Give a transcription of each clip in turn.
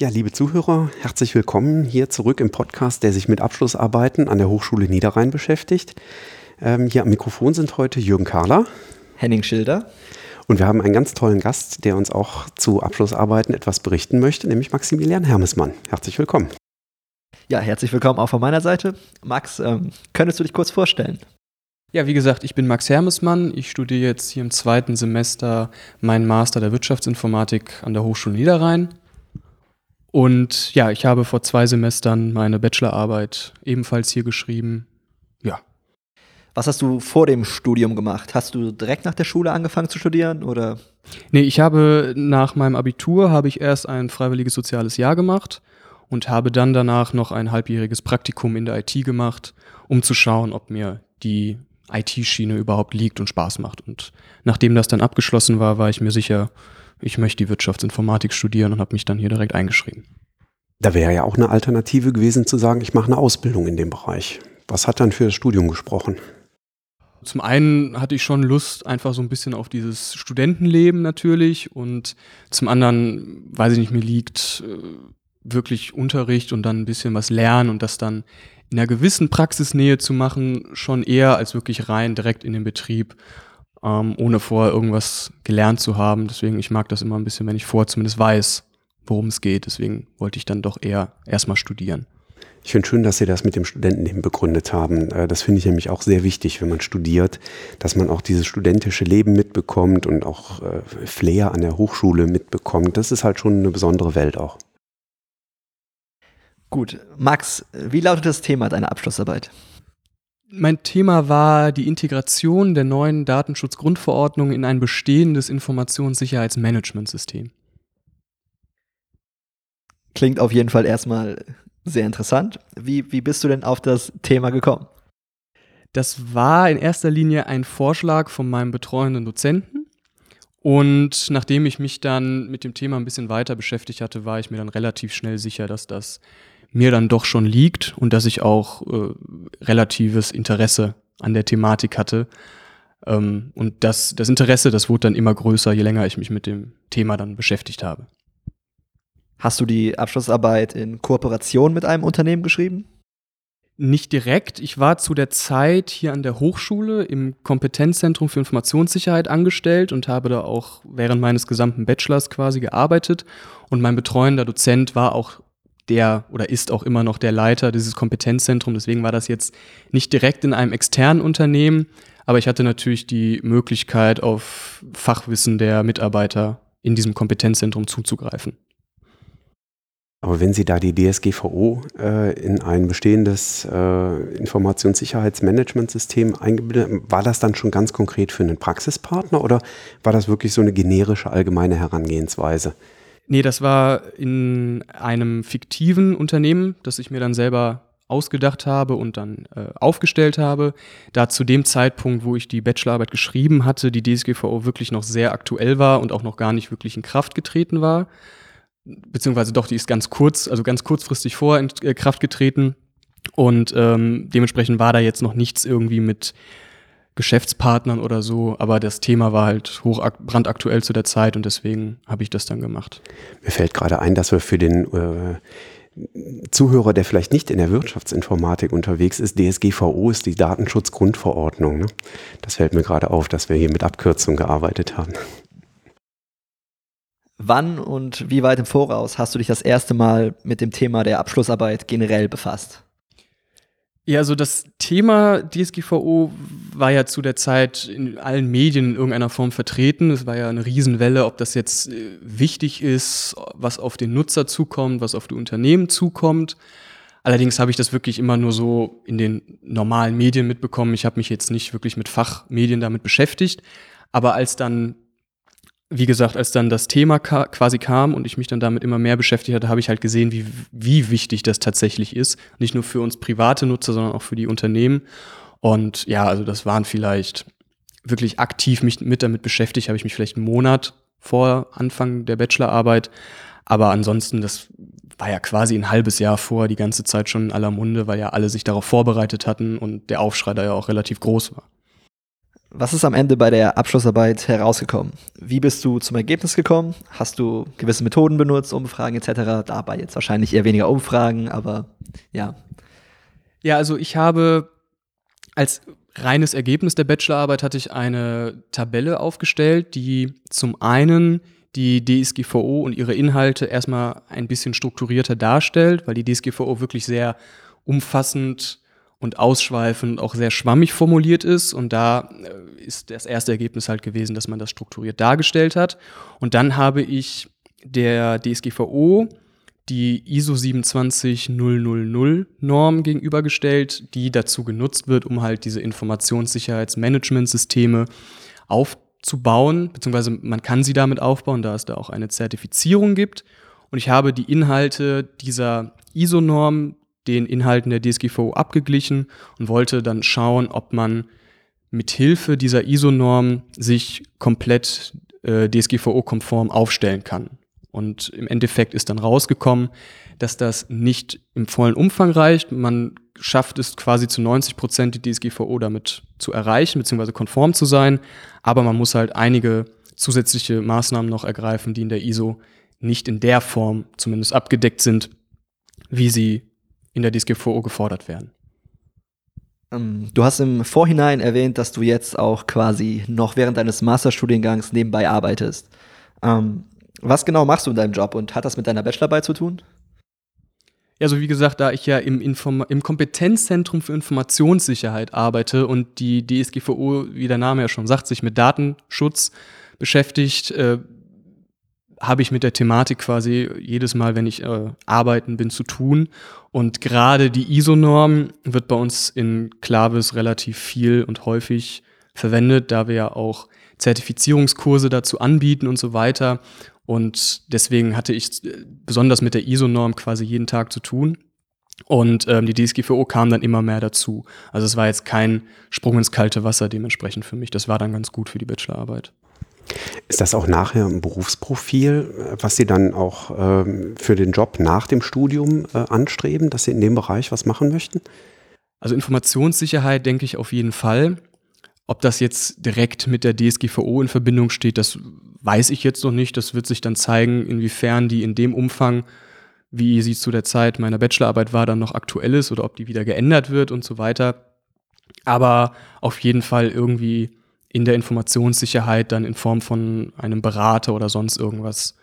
Ja, liebe Zuhörer, herzlich willkommen hier zurück im Podcast, der sich mit Abschlussarbeiten an der Hochschule Niederrhein beschäftigt. Ähm, hier am Mikrofon sind heute Jürgen Kahler. Henning Schilder. Und wir haben einen ganz tollen Gast, der uns auch zu Abschlussarbeiten etwas berichten möchte, nämlich Maximilian Hermesmann. Herzlich willkommen. Ja, herzlich willkommen auch von meiner Seite. Max, ähm, könntest du dich kurz vorstellen? Ja, wie gesagt, ich bin Max Hermesmann. Ich studiere jetzt hier im zweiten Semester meinen Master der Wirtschaftsinformatik an der Hochschule Niederrhein. Und ja, ich habe vor zwei Semestern meine Bachelorarbeit ebenfalls hier geschrieben. Ja. Was hast du vor dem Studium gemacht? Hast du direkt nach der Schule angefangen zu studieren oder? Nee, ich habe nach meinem Abitur habe ich erst ein freiwilliges soziales Jahr gemacht und habe dann danach noch ein halbjähriges Praktikum in der IT gemacht, um zu schauen, ob mir die IT-Schiene überhaupt liegt und Spaß macht. Und nachdem das dann abgeschlossen war, war ich mir sicher, ich möchte die Wirtschaftsinformatik studieren und habe mich dann hier direkt eingeschrieben. Da wäre ja auch eine Alternative gewesen zu sagen, ich mache eine Ausbildung in dem Bereich. Was hat dann für das Studium gesprochen? Zum einen hatte ich schon Lust einfach so ein bisschen auf dieses Studentenleben natürlich und zum anderen, weiß ich nicht, mir liegt äh, wirklich Unterricht und dann ein bisschen was lernen und das dann in einer gewissen Praxisnähe zu machen, schon eher als wirklich rein direkt in den Betrieb ähm, ohne vorher irgendwas gelernt zu haben. Deswegen, ich mag das immer ein bisschen, wenn ich vorher zumindest weiß, worum es geht. Deswegen wollte ich dann doch eher erstmal studieren. Ich finde schön, dass Sie das mit dem Studentenleben begründet haben. Äh, das finde ich nämlich auch sehr wichtig, wenn man studiert, dass man auch dieses studentische Leben mitbekommt und auch äh, Flair an der Hochschule mitbekommt. Das ist halt schon eine besondere Welt auch. Gut, Max, wie lautet das Thema deiner Abschlussarbeit? Mein Thema war die Integration der neuen Datenschutzgrundverordnung in ein bestehendes Informationssicherheitsmanagementsystem. Klingt auf jeden Fall erstmal sehr interessant. Wie, wie bist du denn auf das Thema gekommen? Das war in erster Linie ein Vorschlag von meinem betreuenden Dozenten. Und nachdem ich mich dann mit dem Thema ein bisschen weiter beschäftigt hatte, war ich mir dann relativ schnell sicher, dass das mir dann doch schon liegt und dass ich auch äh, relatives Interesse an der Thematik hatte. Ähm, und das, das Interesse, das wurde dann immer größer, je länger ich mich mit dem Thema dann beschäftigt habe. Hast du die Abschlussarbeit in Kooperation mit einem Unternehmen geschrieben? Nicht direkt. Ich war zu der Zeit hier an der Hochschule im Kompetenzzentrum für Informationssicherheit angestellt und habe da auch während meines gesamten Bachelors quasi gearbeitet. Und mein betreuender Dozent war auch der oder ist auch immer noch der Leiter dieses Kompetenzzentrums. Deswegen war das jetzt nicht direkt in einem externen Unternehmen, aber ich hatte natürlich die Möglichkeit, auf Fachwissen der Mitarbeiter in diesem Kompetenzzentrum zuzugreifen. Aber wenn Sie da die DSGVO äh, in ein bestehendes äh, Informationssicherheitsmanagementsystem eingebildet haben, war das dann schon ganz konkret für einen Praxispartner oder war das wirklich so eine generische allgemeine Herangehensweise? Nee, das war in einem fiktiven Unternehmen, das ich mir dann selber ausgedacht habe und dann äh, aufgestellt habe. Da zu dem Zeitpunkt, wo ich die Bachelorarbeit geschrieben hatte, die DSGVO wirklich noch sehr aktuell war und auch noch gar nicht wirklich in Kraft getreten war. Beziehungsweise doch, die ist ganz kurz, also ganz kurzfristig vor in äh, Kraft getreten. Und ähm, dementsprechend war da jetzt noch nichts irgendwie mit Geschäftspartnern oder so, aber das Thema war halt hoch brandaktuell zu der Zeit und deswegen habe ich das dann gemacht. Mir fällt gerade ein, dass wir für den äh, Zuhörer, der vielleicht nicht in der Wirtschaftsinformatik unterwegs ist, DSGVO ist die Datenschutzgrundverordnung. Ne? Das fällt mir gerade auf, dass wir hier mit Abkürzung gearbeitet haben. Wann und wie weit im Voraus hast du dich das erste Mal mit dem Thema der Abschlussarbeit generell befasst? Ja, also das Thema DSGVO war ja zu der Zeit in allen Medien in irgendeiner Form vertreten. Es war ja eine Riesenwelle, ob das jetzt äh, wichtig ist, was auf den Nutzer zukommt, was auf die Unternehmen zukommt. Allerdings habe ich das wirklich immer nur so in den normalen Medien mitbekommen. Ich habe mich jetzt nicht wirklich mit Fachmedien damit beschäftigt. Aber als dann wie gesagt, als dann das Thema ka quasi kam und ich mich dann damit immer mehr beschäftigt hatte, habe ich halt gesehen, wie, wie wichtig das tatsächlich ist. Nicht nur für uns private Nutzer, sondern auch für die Unternehmen. Und ja, also das waren vielleicht wirklich aktiv mich mit damit beschäftigt, habe ich mich vielleicht einen Monat vor Anfang der Bachelorarbeit. Aber ansonsten, das war ja quasi ein halbes Jahr vor, die ganze Zeit schon in aller Munde, weil ja alle sich darauf vorbereitet hatten und der Aufschrei da ja auch relativ groß war. Was ist am Ende bei der Abschlussarbeit herausgekommen? Wie bist du zum Ergebnis gekommen? Hast du gewisse Methoden benutzt, Umfragen etc.? Dabei jetzt wahrscheinlich eher weniger Umfragen, aber ja. Ja, also ich habe als reines Ergebnis der Bachelorarbeit hatte ich eine Tabelle aufgestellt, die zum einen die DSGVO und ihre Inhalte erstmal ein bisschen strukturierter darstellt, weil die DSGVO wirklich sehr umfassend und ausschweifend auch sehr schwammig formuliert ist. Und da äh, ist das erste Ergebnis halt gewesen, dass man das strukturiert dargestellt hat. Und dann habe ich der DSGVO die ISO 27000 Norm gegenübergestellt, die dazu genutzt wird, um halt diese Informationssicherheitsmanagementsysteme aufzubauen, beziehungsweise man kann sie damit aufbauen, da es da auch eine Zertifizierung gibt. Und ich habe die Inhalte dieser ISO-Norm den Inhalten der DSGVO abgeglichen und wollte dann schauen, ob man mit Hilfe dieser ISO-Norm sich komplett äh, DSGVO-konform aufstellen kann. Und im Endeffekt ist dann rausgekommen, dass das nicht im vollen Umfang reicht. Man schafft es quasi zu 90 Prozent die DSGVO damit zu erreichen, beziehungsweise konform zu sein. Aber man muss halt einige zusätzliche Maßnahmen noch ergreifen, die in der ISO nicht in der Form zumindest abgedeckt sind, wie sie in der DSGVO gefordert werden. Ähm, du hast im Vorhinein erwähnt, dass du jetzt auch quasi noch während deines Masterstudiengangs nebenbei arbeitest. Ähm, was genau machst du in deinem Job und hat das mit deiner Bachelorarbeit zu tun? Ja, also wie gesagt, da ich ja im, Inform im Kompetenzzentrum für Informationssicherheit arbeite und die DSGVO, wie der Name ja schon sagt, sich mit Datenschutz beschäftigt, äh, habe ich mit der Thematik quasi jedes Mal, wenn ich äh, arbeiten bin, zu tun. Und gerade die ISO-Norm wird bei uns in Clavis relativ viel und häufig verwendet, da wir ja auch Zertifizierungskurse dazu anbieten und so weiter. Und deswegen hatte ich äh, besonders mit der ISO-Norm quasi jeden Tag zu tun. Und ähm, die DSGVO kam dann immer mehr dazu. Also es war jetzt kein Sprung ins kalte Wasser dementsprechend für mich. Das war dann ganz gut für die Bachelorarbeit. Ist das auch nachher ein Berufsprofil, was Sie dann auch ähm, für den Job nach dem Studium äh, anstreben, dass Sie in dem Bereich was machen möchten? Also Informationssicherheit denke ich auf jeden Fall. Ob das jetzt direkt mit der DSGVO in Verbindung steht, das weiß ich jetzt noch nicht. Das wird sich dann zeigen, inwiefern die in dem Umfang, wie sie zu der Zeit meiner Bachelorarbeit war, dann noch aktuell ist oder ob die wieder geändert wird und so weiter. Aber auf jeden Fall irgendwie in der Informationssicherheit dann in Form von einem Berater oder sonst irgendwas.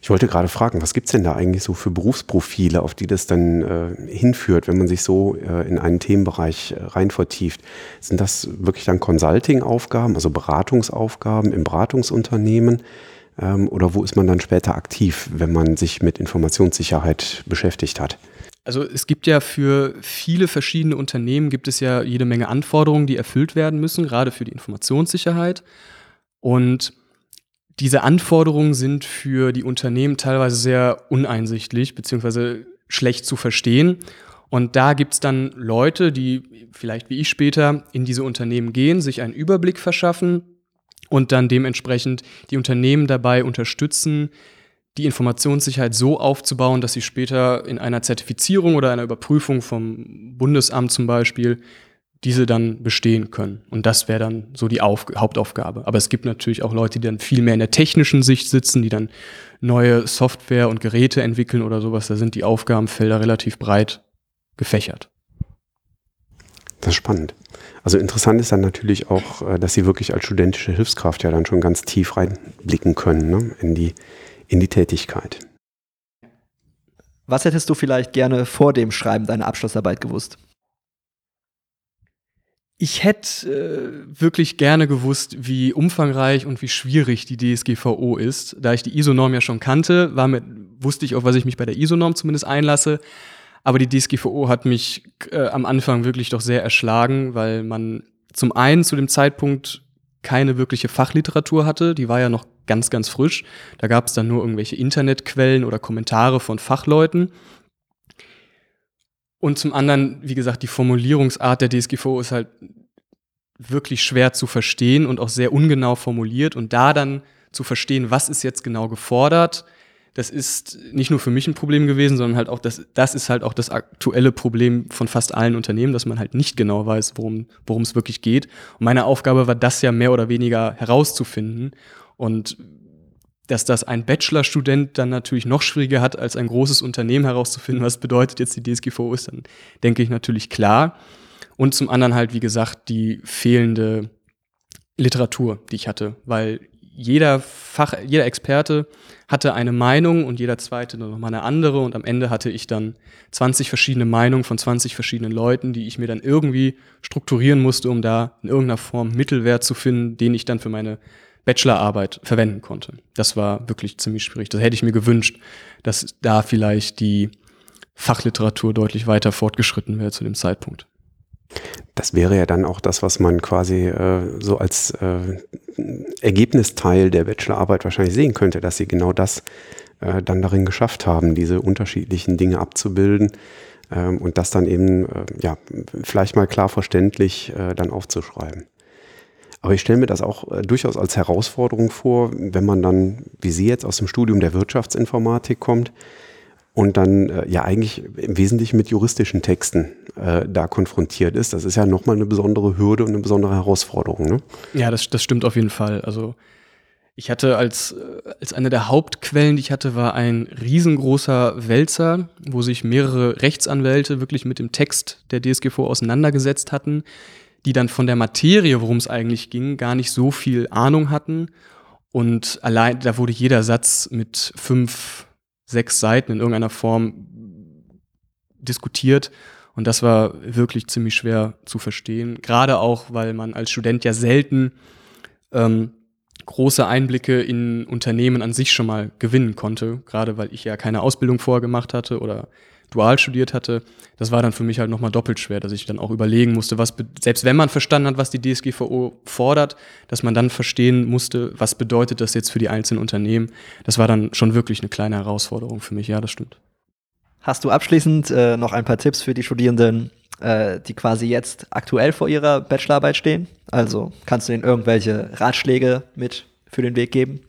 Ich wollte gerade fragen, was gibt es denn da eigentlich so für Berufsprofile, auf die das dann äh, hinführt, wenn man sich so äh, in einen Themenbereich äh, rein vertieft? Sind das wirklich dann Consulting-Aufgaben, also Beratungsaufgaben im Beratungsunternehmen? Ähm, oder wo ist man dann später aktiv, wenn man sich mit Informationssicherheit beschäftigt hat? Also es gibt ja für viele verschiedene Unternehmen gibt es ja jede Menge Anforderungen, die erfüllt werden müssen, gerade für die Informationssicherheit. Und diese Anforderungen sind für die Unternehmen teilweise sehr uneinsichtlich beziehungsweise schlecht zu verstehen. Und da gibt es dann Leute, die vielleicht wie ich später in diese Unternehmen gehen, sich einen Überblick verschaffen und dann dementsprechend die Unternehmen dabei unterstützen, die Informationssicherheit so aufzubauen, dass sie später in einer Zertifizierung oder einer Überprüfung vom Bundesamt zum Beispiel diese dann bestehen können. Und das wäre dann so die Auf Hauptaufgabe. Aber es gibt natürlich auch Leute, die dann viel mehr in der technischen Sicht sitzen, die dann neue Software und Geräte entwickeln oder sowas. Da sind die Aufgabenfelder relativ breit gefächert. Das ist spannend. Also interessant ist dann natürlich auch, äh, dass Sie wirklich als studentische Hilfskraft ja dann schon ganz tief reinblicken können ne? in die in die Tätigkeit. Was hättest du vielleicht gerne vor dem Schreiben deiner Abschlussarbeit gewusst? Ich hätte äh, wirklich gerne gewusst, wie umfangreich und wie schwierig die DSGVO ist. Da ich die ISO-Norm ja schon kannte, war mit, wusste ich, auf was ich mich bei der ISO-Norm zumindest einlasse. Aber die DSGVO hat mich äh, am Anfang wirklich doch sehr erschlagen, weil man zum einen zu dem Zeitpunkt keine wirkliche Fachliteratur hatte. Die war ja noch ganz, ganz frisch. Da gab es dann nur irgendwelche Internetquellen oder Kommentare von Fachleuten. Und zum anderen, wie gesagt, die Formulierungsart der DSGVO ist halt wirklich schwer zu verstehen und auch sehr ungenau formuliert. Und da dann zu verstehen, was ist jetzt genau gefordert, das ist nicht nur für mich ein Problem gewesen, sondern halt auch das, das ist halt auch das aktuelle Problem von fast allen Unternehmen, dass man halt nicht genau weiß, worum, es wirklich geht. Und meine Aufgabe war das ja mehr oder weniger herauszufinden. Und dass das ein Bachelorstudent dann natürlich noch schwieriger hat, als ein großes Unternehmen herauszufinden, was bedeutet jetzt die DSGVO ist, dann denke ich natürlich klar. Und zum anderen halt, wie gesagt, die fehlende Literatur, die ich hatte, weil jeder Fach, jeder Experte hatte eine Meinung und jeder zweite noch mal eine andere und am Ende hatte ich dann 20 verschiedene Meinungen von 20 verschiedenen Leuten, die ich mir dann irgendwie strukturieren musste, um da in irgendeiner Form Mittelwert zu finden, den ich dann für meine Bachelorarbeit verwenden konnte. Das war wirklich ziemlich schwierig. Das hätte ich mir gewünscht, dass da vielleicht die Fachliteratur deutlich weiter fortgeschritten wäre zu dem Zeitpunkt. Das wäre ja dann auch das, was man quasi äh, so als äh, Ergebnisteil der Bachelorarbeit wahrscheinlich sehen könnte, dass sie genau das äh, dann darin geschafft haben, diese unterschiedlichen Dinge abzubilden ähm, und das dann eben äh, ja vielleicht mal klar verständlich äh, dann aufzuschreiben. Aber ich stelle mir das auch äh, durchaus als Herausforderung vor, wenn man dann, wie Sie jetzt aus dem Studium der Wirtschaftsinformatik kommt und dann äh, ja eigentlich im Wesentlichen mit juristischen Texten äh, da konfrontiert ist. Das ist ja nochmal eine besondere Hürde und eine besondere Herausforderung. Ne? Ja, das, das stimmt auf jeden Fall. Also ich hatte als, äh, als eine der Hauptquellen, die ich hatte, war ein riesengroßer Wälzer, wo sich mehrere Rechtsanwälte wirklich mit dem Text der DSGVO auseinandergesetzt hatten die dann von der Materie, worum es eigentlich ging, gar nicht so viel Ahnung hatten. Und allein, da wurde jeder Satz mit fünf, sechs Seiten in irgendeiner Form diskutiert. Und das war wirklich ziemlich schwer zu verstehen. Gerade auch, weil man als Student ja selten ähm, große Einblicke in Unternehmen an sich schon mal gewinnen konnte. Gerade weil ich ja keine Ausbildung vorher gemacht hatte oder dual studiert hatte, das war dann für mich halt nochmal doppelt schwer, dass ich dann auch überlegen musste, was, selbst wenn man verstanden hat, was die DSGVO fordert, dass man dann verstehen musste, was bedeutet das jetzt für die einzelnen Unternehmen. Das war dann schon wirklich eine kleine Herausforderung für mich, ja, das stimmt. Hast du abschließend äh, noch ein paar Tipps für die Studierenden, äh, die quasi jetzt aktuell vor ihrer Bachelorarbeit stehen? Also kannst du ihnen irgendwelche Ratschläge mit für den Weg geben?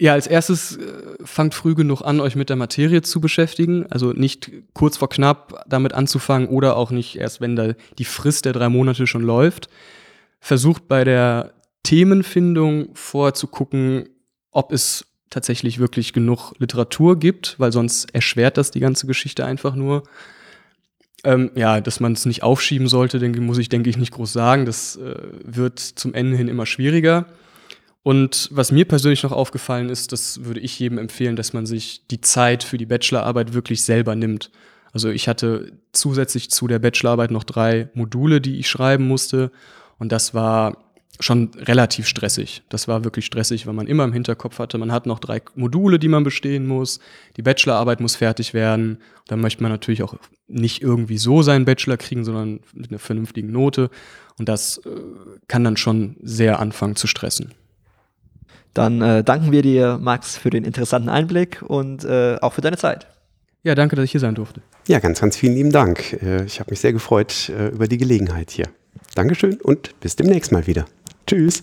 Ja, als erstes äh, fangt früh genug an, euch mit der Materie zu beschäftigen. Also nicht kurz vor knapp damit anzufangen oder auch nicht erst, wenn da die Frist der drei Monate schon läuft. Versucht bei der Themenfindung vorzugucken, ob es tatsächlich wirklich genug Literatur gibt, weil sonst erschwert das die ganze Geschichte einfach nur. Ähm, ja, dass man es nicht aufschieben sollte, denke, muss ich, denke ich, nicht groß sagen. Das äh, wird zum Ende hin immer schwieriger. Und was mir persönlich noch aufgefallen ist, das würde ich jedem empfehlen, dass man sich die Zeit für die Bachelorarbeit wirklich selber nimmt. Also ich hatte zusätzlich zu der Bachelorarbeit noch drei Module, die ich schreiben musste. Und das war schon relativ stressig. Das war wirklich stressig, weil man immer im Hinterkopf hatte, man hat noch drei Module, die man bestehen muss. Die Bachelorarbeit muss fertig werden. Dann möchte man natürlich auch nicht irgendwie so seinen Bachelor kriegen, sondern mit einer vernünftigen Note. Und das äh, kann dann schon sehr anfangen zu stressen. Dann äh, danken wir dir, Max, für den interessanten Einblick und äh, auch für deine Zeit. Ja, danke, dass ich hier sein durfte. Ja, ganz, ganz vielen lieben Dank. Äh, ich habe mich sehr gefreut äh, über die Gelegenheit hier. Dankeschön und bis demnächst mal wieder. Tschüss.